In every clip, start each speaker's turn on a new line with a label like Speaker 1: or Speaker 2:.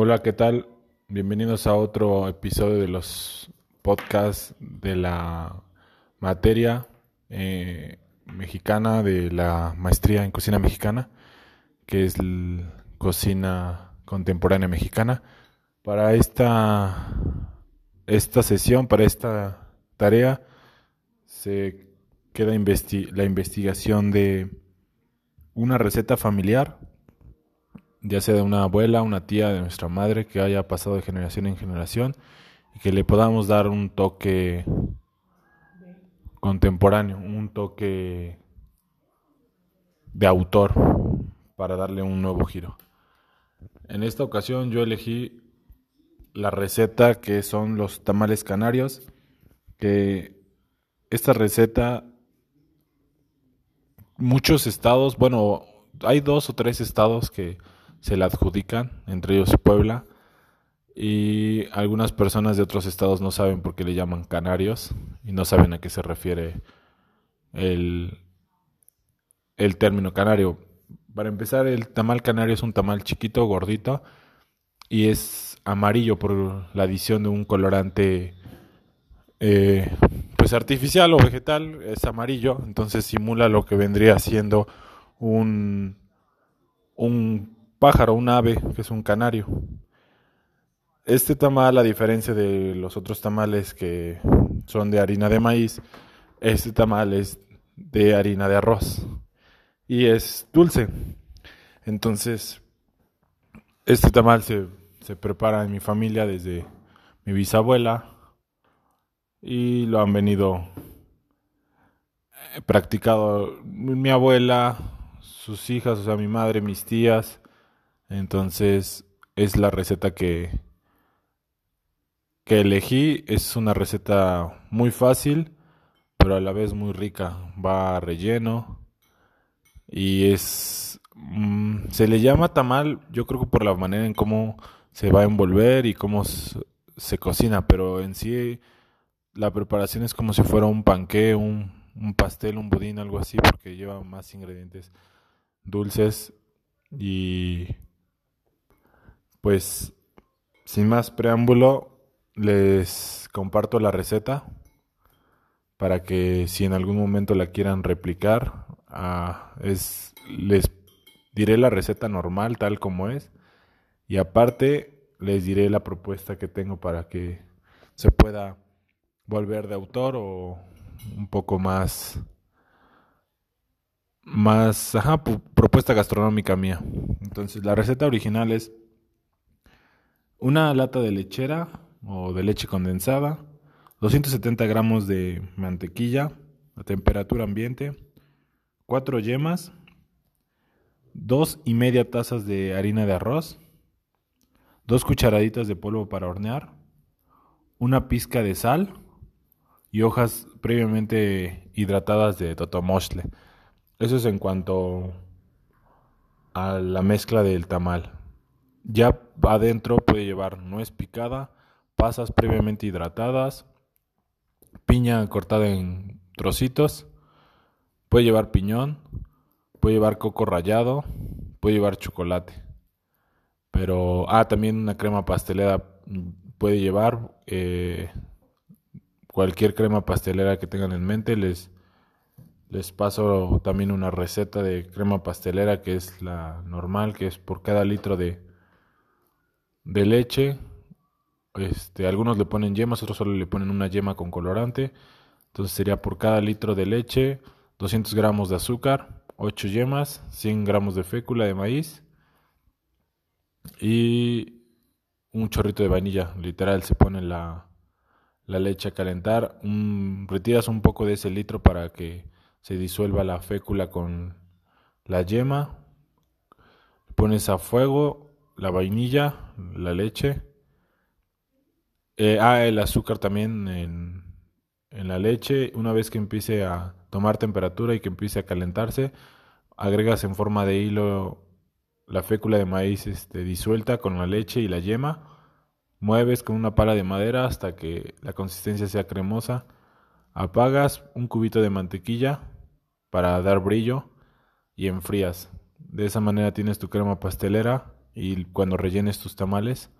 Speaker 1: Hola, ¿qué tal? Bienvenidos a otro episodio de los podcasts de la materia eh, mexicana de la maestría en cocina mexicana, que es cocina contemporánea mexicana. Para esta, esta sesión, para esta tarea, se queda la investigación de una receta familiar ya sea de una abuela, una tía, de nuestra madre, que haya pasado de generación en generación y que le podamos dar un toque contemporáneo, un toque de autor para darle un nuevo giro. En esta ocasión yo elegí la receta que son los tamales canarios, que esta receta muchos estados, bueno, hay dos o tres estados que se la adjudican, entre ellos Puebla, y algunas personas de otros estados no saben por qué le llaman canarios y no saben a qué se refiere el, el término canario. Para empezar, el tamal canario es un tamal chiquito, gordito, y es amarillo por la adición de un colorante eh, pues artificial o vegetal, es amarillo, entonces simula lo que vendría siendo un, un pájaro, un ave, que es un canario. Este tamal, a diferencia de los otros tamales que son de harina de maíz, este tamal es de harina de arroz y es dulce. Entonces, este tamal se, se prepara en mi familia desde mi bisabuela y lo han venido eh, practicado mi abuela, sus hijas, o sea, mi madre, mis tías, entonces es la receta que, que elegí. Es una receta muy fácil, pero a la vez muy rica. Va relleno y es... Mm, se le llama tamal, yo creo que por la manera en cómo se va a envolver y cómo se, cocina, pero en sí la preparación es como si fuera un panqué, un, un pastel, un budín, algo así, porque lleva más ingredientes dulces y pues sin más preámbulo, les comparto la receta para que si en algún momento la quieran replicar, ah, es, les diré la receta normal tal como es y aparte les diré la propuesta que tengo para que se pueda volver de autor o un poco más más ajá, propuesta gastronómica mía. Entonces, la receta original es una lata de lechera o de leche condensada, 270 gramos de mantequilla a temperatura ambiente, 4 yemas, 2 y media tazas de harina de arroz, 2 cucharaditas de polvo para hornear, una pizca de sal y hojas previamente hidratadas de totomostle. Eso es en cuanto a la mezcla del tamal. Ya adentro puede llevar nuez picada, pasas previamente hidratadas, piña cortada en trocitos, puede llevar piñón, puede llevar coco rallado, puede llevar chocolate. Pero, ah, también una crema pastelera puede llevar eh, cualquier crema pastelera que tengan en mente. Les, les paso también una receta de crema pastelera que es la normal, que es por cada litro de, de leche. Este, algunos le ponen yemas, otros solo le ponen una yema con colorante. Entonces sería por cada litro de leche 200 gramos de azúcar, 8 yemas, 100 gramos de fécula de maíz y un chorrito de vainilla. Literal, se pone la, la leche a calentar. retiras un poco de ese litro para que se disuelva la fécula con la yema. Pones a fuego la vainilla, la leche. Eh, ah, el azúcar también en, en la leche. Una vez que empiece a tomar temperatura y que empiece a calentarse, agregas en forma de hilo la fécula de maíz este, disuelta con la leche y la yema. Mueves con una pala de madera hasta que la consistencia sea cremosa. Apagas un cubito de mantequilla para dar brillo y enfrías. De esa manera tienes tu crema pastelera y cuando rellenes tus tamales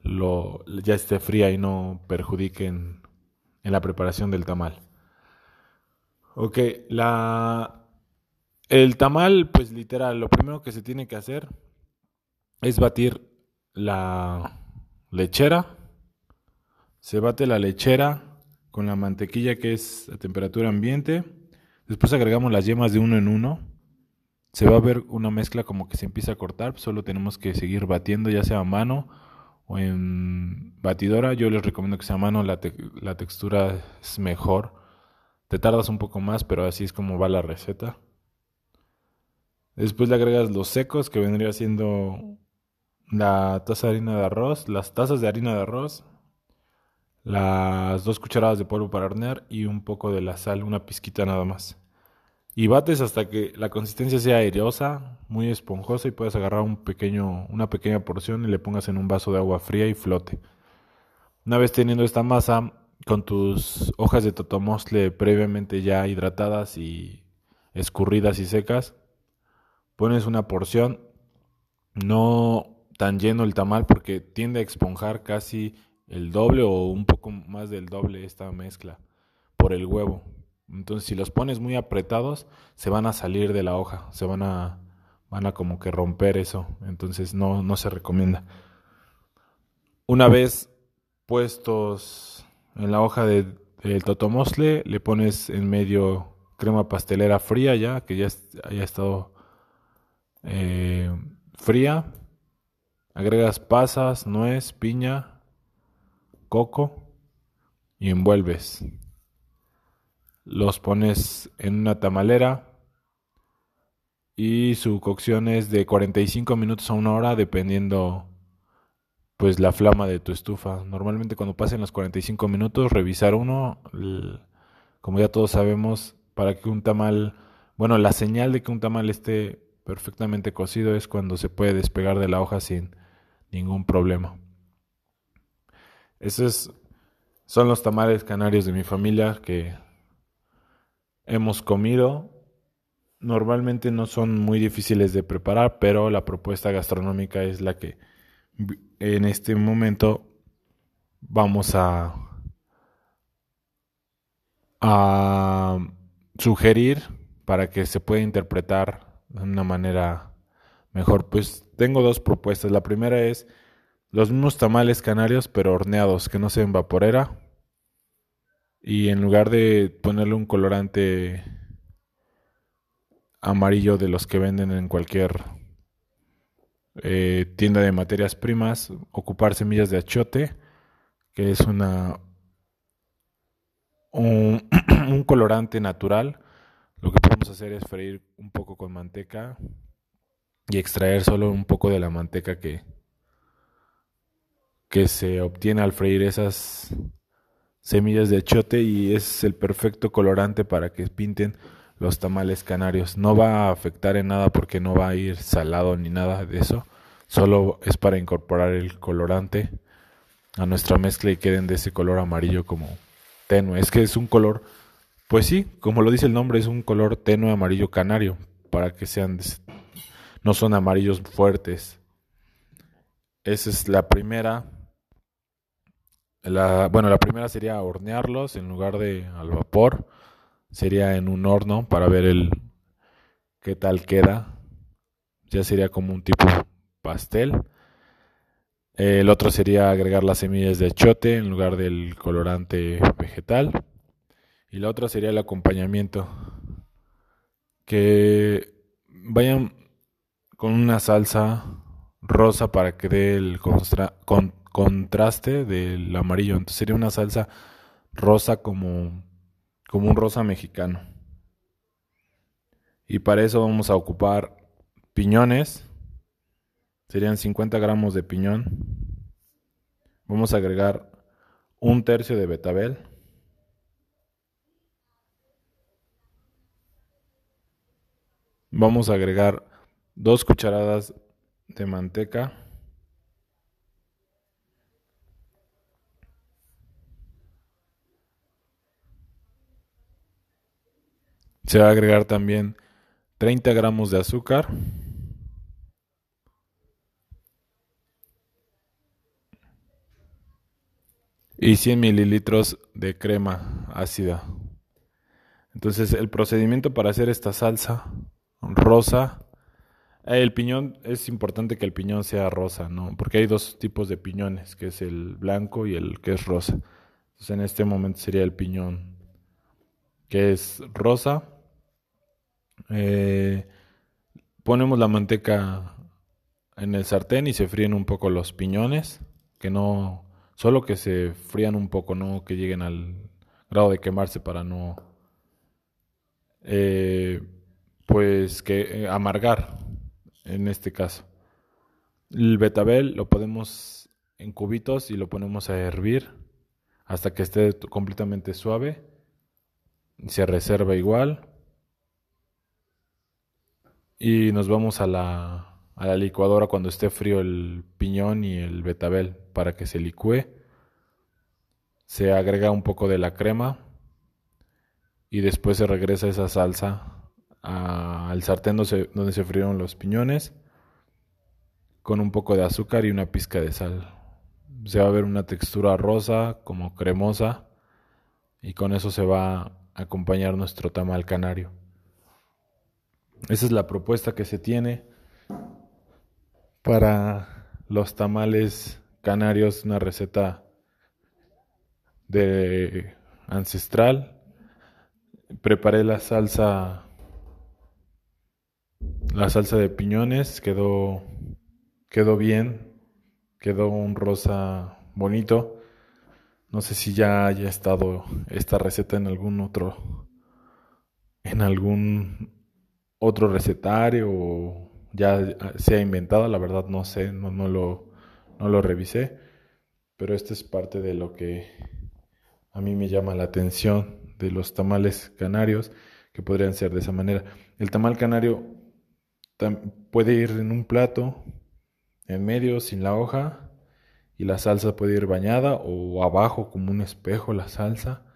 Speaker 1: lo, ya esté fría y no perjudiquen en la preparación del tamal. Ok, la, el tamal, pues literal, lo primero que se tiene que hacer es batir la lechera. Se bate la lechera con la mantequilla que es a temperatura ambiente. Después agregamos las yemas de uno en uno. Se va a ver una mezcla como que se empieza a cortar. Solo tenemos que seguir batiendo, ya sea a mano o en batidora. Yo les recomiendo que sea a mano, la, la textura es mejor. Te tardas un poco más, pero así es como va la receta. Después le agregas los secos, que vendría siendo la taza de harina de arroz, las tazas de harina de arroz, las dos cucharadas de polvo para hornear y un poco de la sal, una pizquita nada más. Y bates hasta que la consistencia sea aireosa, muy esponjosa y puedas agarrar un pequeño, una pequeña porción y le pongas en un vaso de agua fría y flote. Una vez teniendo esta masa con tus hojas de totomostle previamente ya hidratadas y escurridas y secas, pones una porción, no tan lleno el tamal porque tiende a esponjar casi el doble o un poco más del doble esta mezcla por el huevo. Entonces, si los pones muy apretados, se van a salir de la hoja, se van a, van a como que romper eso. Entonces, no, no se recomienda. Una vez puestos en la hoja del de, totomosle, le pones en medio crema pastelera fría ya, que ya haya estado eh, fría. Agregas pasas, nuez, piña, coco y envuelves los pones en una tamalera y su cocción es de 45 minutos a una hora dependiendo pues la flama de tu estufa. Normalmente cuando pasen los 45 minutos revisar uno, como ya todos sabemos, para que un tamal, bueno, la señal de que un tamal esté perfectamente cocido es cuando se puede despegar de la hoja sin ningún problema. Esos son los tamales canarios de mi familia que hemos comido. Normalmente no son muy difíciles de preparar, pero la propuesta gastronómica es la que en este momento vamos a, a sugerir para que se pueda interpretar de una manera mejor. Pues tengo dos propuestas. La primera es los mismos tamales canarios, pero horneados, que no sean vaporera y en lugar de ponerle un colorante amarillo de los que venden en cualquier eh, tienda de materias primas, ocupar semillas de achote, que es una un, un colorante natural. Lo que podemos hacer es freír un poco con manteca y extraer solo un poco de la manteca que, que se obtiene al freír esas semillas de achote y es el perfecto colorante para que pinten los tamales canarios. No va a afectar en nada porque no va a ir salado ni nada de eso. Solo es para incorporar el colorante a nuestra mezcla y queden de ese color amarillo como tenue. Es que es un color, pues sí, como lo dice el nombre, es un color tenue amarillo canario para que sean, no son amarillos fuertes. Esa es la primera la, bueno, la primera sería hornearlos en lugar de al vapor. Sería en un horno para ver el qué tal queda. Ya sería como un tipo pastel. El otro sería agregar las semillas de achote en lugar del colorante vegetal. Y la otra sería el acompañamiento. Que vayan con una salsa rosa para que dé el con contraste del amarillo. Entonces sería una salsa rosa como, como un rosa mexicano. Y para eso vamos a ocupar piñones. Serían 50 gramos de piñón. Vamos a agregar un tercio de betabel. Vamos a agregar dos cucharadas de manteca. Se va a agregar también 30 gramos de azúcar. Y 100 mililitros de crema ácida. Entonces el procedimiento para hacer esta salsa rosa eh, el piñón, es importante que el piñón sea rosa, ¿no? Porque hay dos tipos de piñones, que es el blanco y el que es rosa. Entonces en este momento sería el piñón que es rosa eh, ponemos la manteca en el sartén y se fríen un poco los piñones, que no, solo que se frían un poco, no que lleguen al grado de quemarse para no, eh, pues que eh, amargar en este caso. El betabel lo podemos en cubitos y lo ponemos a hervir hasta que esté completamente suave. Se reserva igual. Y nos vamos a la a la licuadora cuando esté frío el piñón y el betabel para que se licúe. Se agrega un poco de la crema y después se regresa esa salsa al sartén donde se, frieron los piñones con un poco de azúcar y una pizca de sal. Se va a ver una textura rosa, como cremosa, y con eso se va a acompañar nuestro tamal canario. Esa es la propuesta que se tiene para los tamales canarios, una receta de ancestral. Preparé la salsa la salsa de piñones, quedó quedó bien, quedó un rosa bonito. No sé si ya haya estado esta receta en algún otro en algún otro recetario o ya se ha inventado, la verdad no sé, no, no, lo, no lo revisé, pero esto es parte de lo que a mí me llama la atención de los tamales canarios, que podrían ser de esa manera. El tamal canario puede ir en un plato, en medio, sin la hoja, y la salsa puede ir bañada o abajo como un espejo la salsa,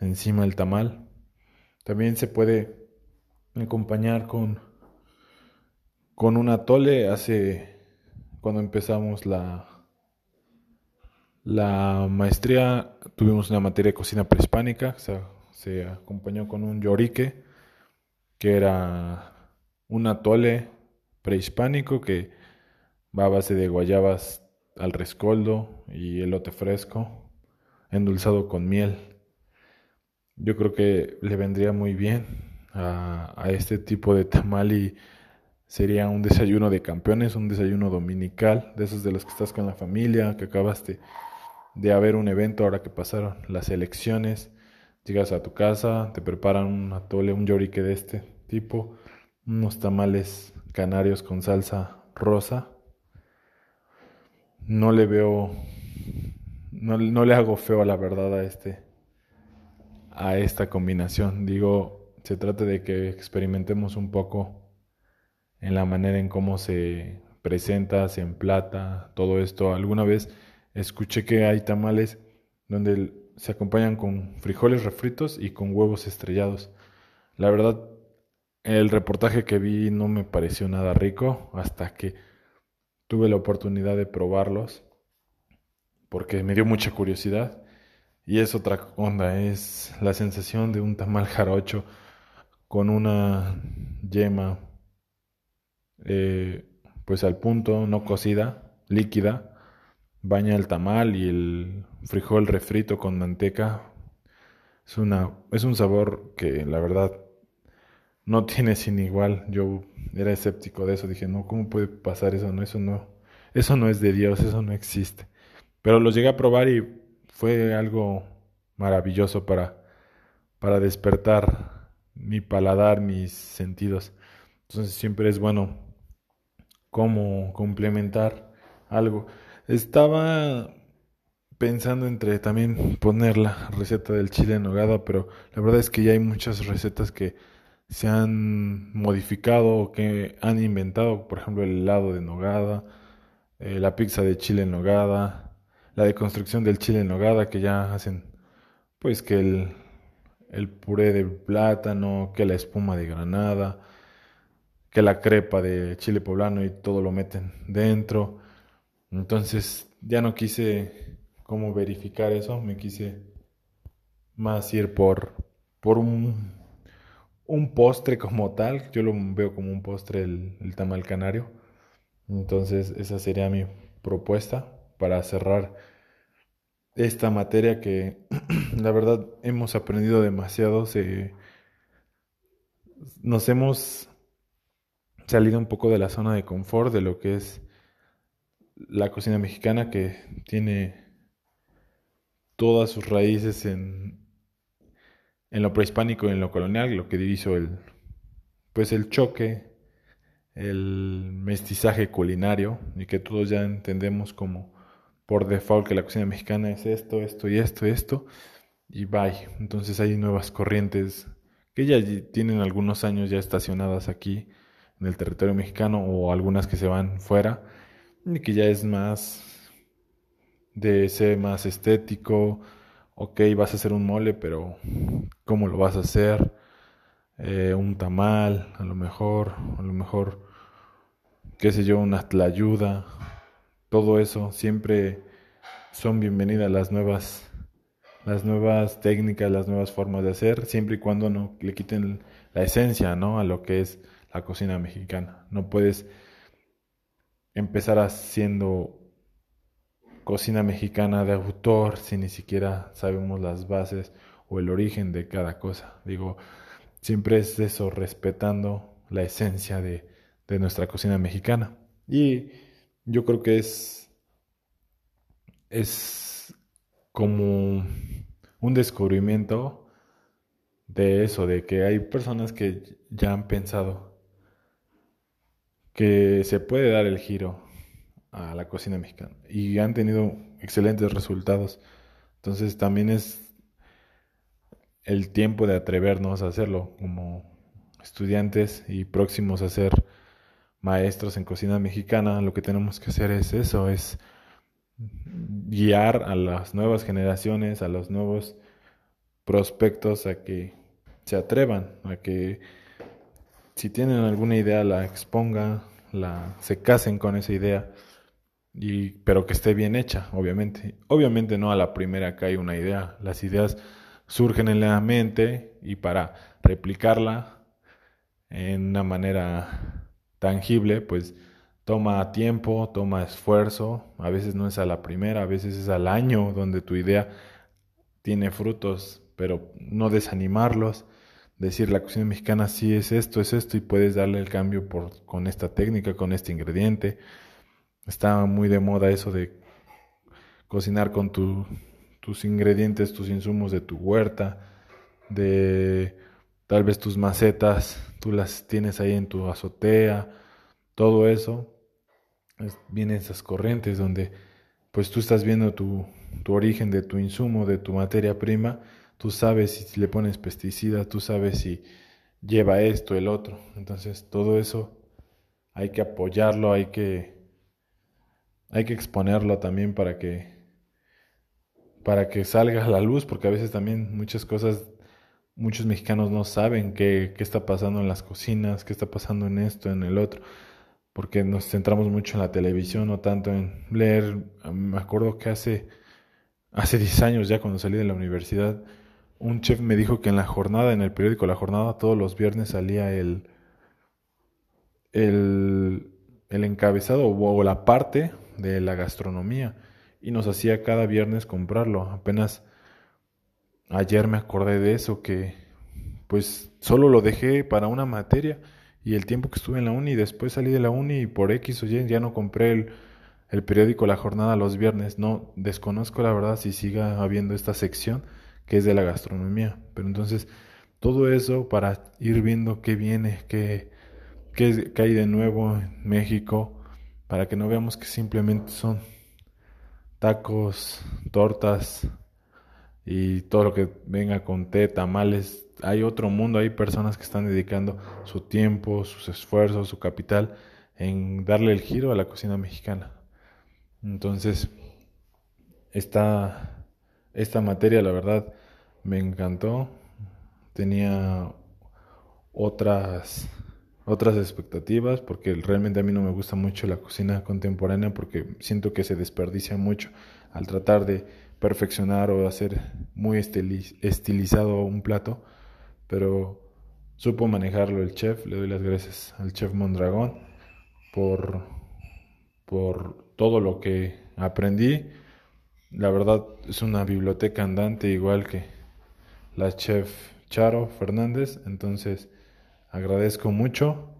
Speaker 1: encima del tamal. También se puede acompañar con con un atole hace cuando empezamos la la maestría. Tuvimos una materia de cocina prehispánica se, acompañó con un llorique que era un atole prehispánico que va a base de guayabas al rescoldo y elote fresco endulzado con miel. Yo creo que le vendría muy bien a, este tipo de tamal y Sería un desayuno de campeones, un desayuno dominical, de esos de los que estás con la familia, que acabaste de haber un evento ahora que pasaron las elecciones. Llegas a tu casa, te preparan un atole, un llorique de este tipo, unos tamales canarios con salsa rosa. No le veo, no, no le hago feo a la verdad a este, a esta combinación. Digo, se trata de que experimentemos un poco en la manera en cómo se presenta, se emplata, todo esto. Alguna vez escuché que hay tamales donde se acompañan con frijoles refritos y con huevos estrellados. La verdad, el reportaje que vi no me pareció nada rico hasta que tuve la oportunidad de probarlos porque me dio mucha curiosidad y es otra onda, es la sensación de un tamal jarocho con una yema eh, pues al punto, no cocida, líquida, baña el tamal y el frijol refrito con manteca. Es, una, es un sabor que la verdad no tiene sin igual. Yo era escéptico de eso, dije, no, ¿cómo puede pasar eso? No, eso no, eso no es de Dios, eso no existe. Pero lo llegué a probar y fue algo maravilloso para, para despertar mi paladar, mis sentidos. Entonces siempre es bueno cómo complementar algo. Estaba pensando entre también poner la receta del chile en nogada, pero la verdad es que ya hay muchas recetas que se han modificado o que han inventado, por ejemplo, el helado de nogada, eh, la pizza de chile en nogada, la deconstrucción del chile en nogada que ya hacen pues que el, el puré de plátano, que la espuma de granada, que la crepa de chile poblano y todo lo meten dentro. Entonces ya no quise cómo verificar eso, me quise más ir por, por un, un postre como tal. Yo lo veo como un postre el, el tamal canario. Entonces esa sería mi propuesta para cerrar esta materia que la verdad hemos aprendido demasiado. Se, nos hemos salido un poco de la zona de confort de lo que es la cocina mexicana que tiene todas sus raíces en, en lo prehispánico y en lo colonial, lo que hizo el pues el choque, el mestizaje culinario y que todos ya entendemos como por default que la cocina mexicana es esto, esto y esto, esto y bye. Entonces hay nuevas corrientes que ya tienen algunos años ya estacionadas aquí en el territorio mexicano o algunas que se van fuera y que ya es más de ser más estético. Ok, vas a hacer un mole, pero ¿cómo lo vas a hacer? Eh, un tamal, a lo mejor, a lo mejor, qué sé yo, una tlayuda, todo eso, siempre son bienvenidas las nuevas, las nuevas técnicas, las nuevas formas de hacer, siempre y cuando no le quiten la esencia, ¿no? A lo que es la cocina mexicana. No puedes empezar haciendo cocina mexicana de autor si ni siquiera sabemos las bases o el origen de cada cosa. Digo, siempre es eso, respetando la esencia de, de nuestra cocina mexicana. Y yo creo que es, es como un descubrimiento de eso, de que hay personas que ya han pensado que se puede dar el giro a la cocina mexicana y han tenido excelentes resultados. Entonces también es el tiempo de atrevernos a hacerlo como estudiantes y próximos a ser maestros en cocina mexicana. Lo que tenemos que hacer es eso, es guiar a las nuevas generaciones, a los nuevos prospectos a que se atrevan, a que si tienen alguna idea la exponga, la se casen con esa idea y pero que esté bien hecha, obviamente. Obviamente no a la primera que hay una idea, las ideas surgen en la mente y para replicarla en una manera tangible, pues toma tiempo, toma esfuerzo, a veces no es a la primera, a veces es al año donde tu idea tiene frutos, pero no desanimarlos decir la cocina mexicana sí es esto, es esto y puedes darle el cambio por, con esta técnica, con este ingrediente. Está muy de moda eso de cocinar con tus ingredientes, tus insumos de tu huerta, de tal vez tus macetas, tú las tienes ahí en tu azotea, todo eso. vienen esas corrientes donde pues tú estás viendo tu, tu origen de tu insumo, de tu materia prima tú sabes si le pones pesticidas, tú sabes si lleva esto, el otro. Entonces, todo eso hay que apoyarlo, hay que hay que exponerlo también para que para que salga a la luz, porque a veces también muchas cosas muchos mexicanos no saben qué, qué está pasando en las cocinas, qué está pasando en esto, en el otro, porque nos centramos mucho en la televisión, no tanto en leer. Me acuerdo que hace hace 10 años ya cuando salí de la universidad un chef me dijo que en la jornada, en el periódico La Jornada, todos los viernes salía el, el, el encabezado o, la parte de la gastronomía y nos hacía cada viernes comprarlo. Apenas ayer me acordé de eso, que pues solo lo dejé para una materia y el tiempo que estuve en la uni, después salí de la uni y por X o Y ya no compré el, el periódico La Jornada los viernes. No, desconozco la verdad si siga habiendo esta sección que es de la gastronomía. Pero entonces, todo eso para ir viendo qué viene, qué, qué, hay de nuevo en México, para que no veamos que simplemente son tacos, tortas y todo lo que venga con té, tamales. Hay otro mundo, hay personas que están dedicando su tiempo, sus esfuerzos, su capital en darle el giro a la cocina mexicana. Entonces, está esta materia, la verdad, me encantó. Tenía otras otras expectativas porque realmente a mí no me gusta mucho la cocina contemporánea porque siento que se desperdicia mucho al tratar de perfeccionar o hacer muy estilizado un plato, pero supo manejarlo el chef, le doy las gracias al chef Mondragón por, por todo lo que aprendí. La verdad es una biblioteca andante igual que la chef Charo Fernández, entonces agradezco mucho.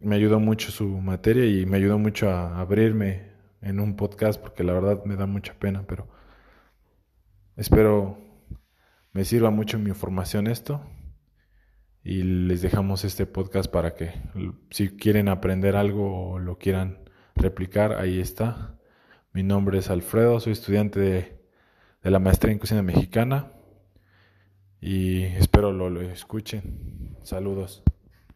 Speaker 1: Me ayudó mucho su materia y me ayudó mucho a abrirme en un podcast porque la verdad me da mucha pena, pero espero me sirva mucho mi información esto y les dejamos este podcast para que si quieren aprender algo o lo quieran replicar, ahí está. Mi nombre es Alfredo, soy estudiante de, de la maestría en cocina mexicana y espero lo, lo escuchen. Saludos.